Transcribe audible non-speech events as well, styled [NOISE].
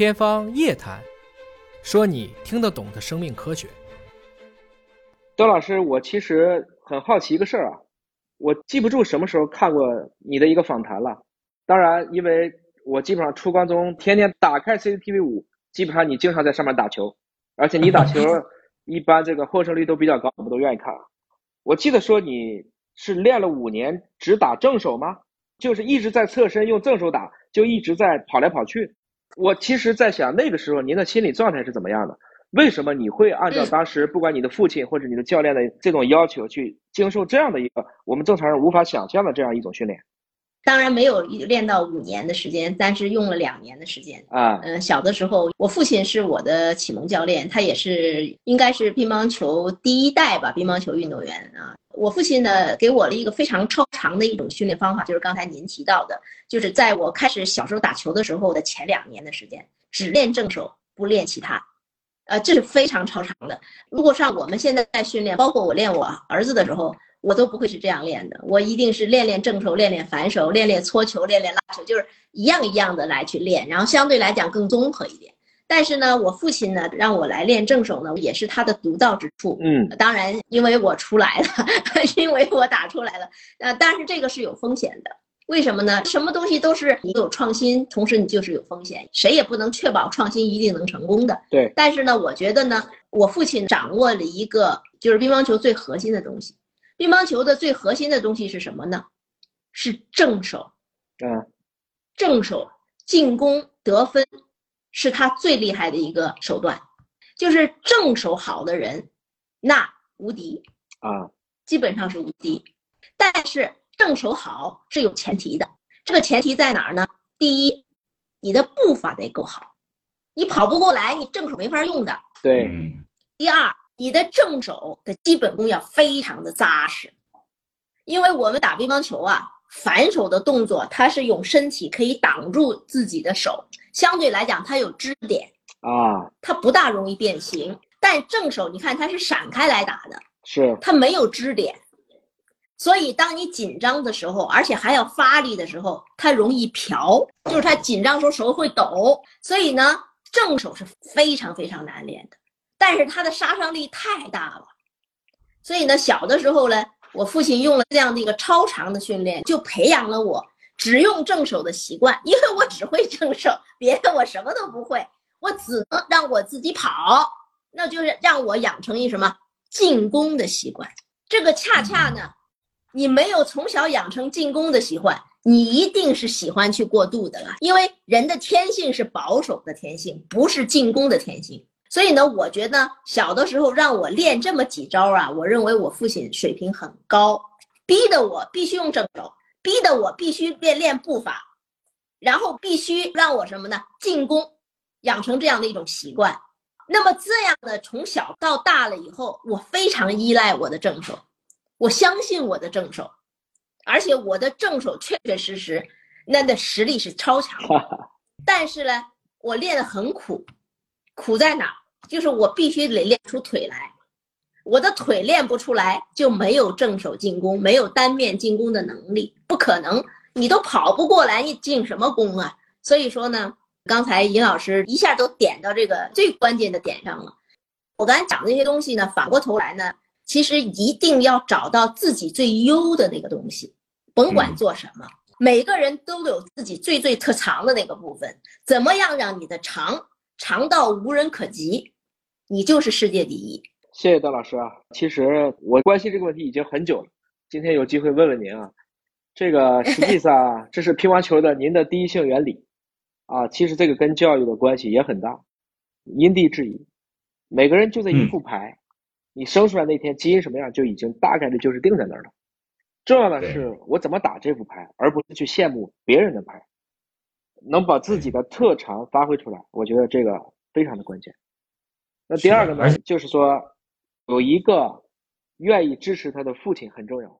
天方夜谭，说你听得懂的生命科学。周老师，我其实很好奇一个事儿啊，我记不住什么时候看过你的一个访谈了。当然，因为我基本上出关中天天打开 CCTV 五，基本上你经常在上面打球，而且你打球 [LAUGHS] 一般这个获胜率都比较高，我们都愿意看。我记得说你是练了五年只打正手吗？就是一直在侧身用正手打，就一直在跑来跑去。我其实，在想那个时候您的心理状态是怎么样的？为什么你会按照当时不管你的父亲或者你的教练的这种要求去经受这样的一个我们正常人无法想象的这样一种训练？当然没有练到五年的时间，但是用了两年的时间啊。嗯，小的时候，我父亲是我的启蒙教练，他也是应该是乒乓球第一代吧，乒乓球运动员啊。我父亲呢，给我了一个非常超长的一种训练方法，就是刚才您提到的，就是在我开始小时候打球的时候的前两年的时间，只练正手，不练其他，呃，这是非常超长的。如果像我们现在在训练，包括我练我儿子的时候。我都不会是这样练的，我一定是练练正手，练练反手，练练搓球，练练拉球，就是一样一样的来去练，然后相对来讲更综合一点。但是呢，我父亲呢让我来练正手呢，也是他的独到之处。嗯，当然因为我出来了，[LAUGHS] 因为我打出来了。呃，但是这个是有风险的，为什么呢？什么东西都是你有创新，同时你就是有风险，谁也不能确保创新一定能成功的。对。但是呢，我觉得呢，我父亲掌握了一个就是乒乓球最核心的东西。乒乓球的最核心的东西是什么呢？是正手，嗯，正手进攻得分是他最厉害的一个手段，就是正手好的人，那无敌啊，基本上是无敌。但是正手好是有前提的，这个前提在哪儿呢？第一，你的步伐得够好，你跑不过来，你正手没法用的。对。第二。你的正手的基本功要非常的扎实，因为我们打乒乓球啊，反手的动作它是用身体可以挡住自己的手，相对来讲它有支点啊，它不大容易变形。但正手你看它是闪开来打的，是它没有支点，所以当你紧张的时候，而且还要发力的时候，它容易飘，就是它紧张时候手会抖。所以呢，正手是非常非常难练的。但是他的杀伤力太大了，所以呢，小的时候呢，我父亲用了这样的一个超长的训练，就培养了我只用正手的习惯。因为我只会正手，别的我什么都不会，我只能让我自己跑，那就是让我养成一什么进攻的习惯。这个恰恰呢，你没有从小养成进攻的习惯，你一定是喜欢去过度的了。因为人的天性是保守的天性，不是进攻的天性。所以呢，我觉得小的时候让我练这么几招啊，我认为我父亲水平很高，逼得我必须用正手，逼得我必须练练步法，然后必须让我什么呢？进攻，养成这样的一种习惯。那么这样的从小到大了以后，我非常依赖我的正手，我相信我的正手，而且我的正手确确实实那的实力是超强。但是呢，我练得很苦，苦在哪？就是我必须得练出腿来，我的腿练不出来，就没有正手进攻，没有单面进攻的能力，不可能。你都跑不过来，你进什么攻啊？所以说呢，刚才尹老师一下都点到这个最关键的点上了。我刚才讲的这些东西呢，反过头来呢，其实一定要找到自己最优的那个东西，甭管做什么，每个人都有自己最最特长的那个部分，怎么样让你的长长到无人可及？你就是世界第一。谢谢段老师啊！其实我关心这个问题已经很久了，今天有机会问问您啊。这个实际上 [LAUGHS] 这是乒乓球的您的第一性原理啊。其实这个跟教育的关系也很大，因地制宜。每个人就这一副牌，你生出来那天基因什么样，就已经大概率就是定在那儿了。重要的是我怎么打这副牌，而不是去羡慕别人的牌，能把自己的特长发挥出来。我觉得这个非常的关键。那第二个呢，就是说，有一个愿意支持他的父亲很重要。